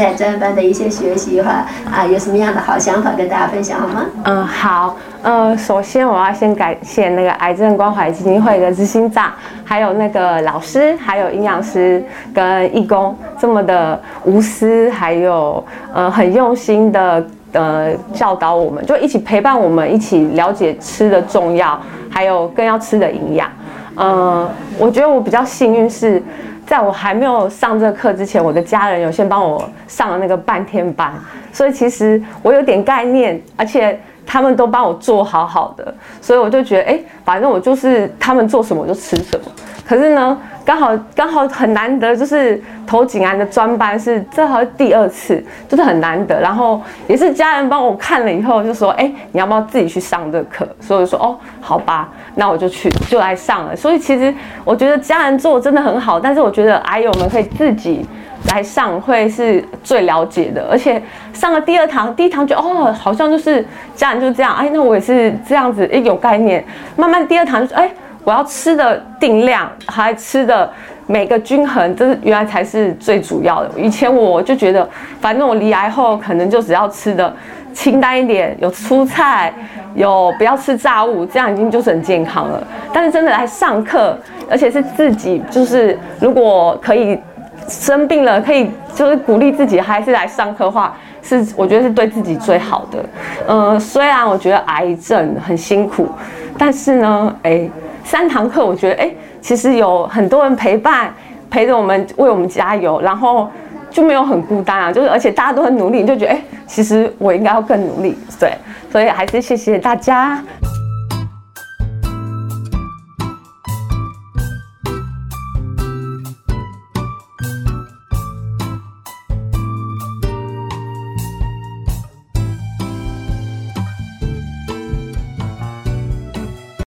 在专班的一些学习话啊，有什么样的好想法跟大家分享好吗？嗯，好，呃，首先我要先感谢那个癌症关怀基金会的执行长，还有那个老师，还有营养师跟义工这么的无私，还有呃很用心的呃教导我们，就一起陪伴我们，一起了解吃的重要，还有更要吃的营养。嗯，我觉得我比较幸运是。在我还没有上这个课之前，我的家人有先帮我上了那个半天班，所以其实我有点概念，而且他们都帮我做好好的，所以我就觉得，哎，反正我就是他们做什么我就吃什么。可是呢？刚好刚好很难得，就是投景安的专班是这好第二次，就是很难得。然后也是家人帮我看了以后，就说：“哎，你要不要自己去上这课？”所以我说：“哦，好吧，那我就去，就来上了。”所以其实我觉得家人做真的很好，但是我觉得癌友们可以自己来上会是最了解的。而且上了第二堂，第一堂就哦，好像就是家人就这样，哎，那我也是这样子，哎，有概念。慢慢第二堂就是哎。我要吃的定量，还吃的每个均衡，这是原来才是最主要的。以前我就觉得，反正我离癌后可能就只要吃的清淡一点，有蔬菜，有不要吃炸物，这样已经就是很健康了。但是真的来上课，而且是自己，就是如果可以生病了，可以就是鼓励自己，还是来上课的话，是我觉得是对自己最好的。嗯，虽然我觉得癌症很辛苦，但是呢，哎。三堂课，我觉得哎，其实有很多人陪伴，陪着我们，为我们加油，然后就没有很孤单啊。就是而且大家都很努力，你就觉得哎，其实我应该要更努力，对，所以还是谢谢大家。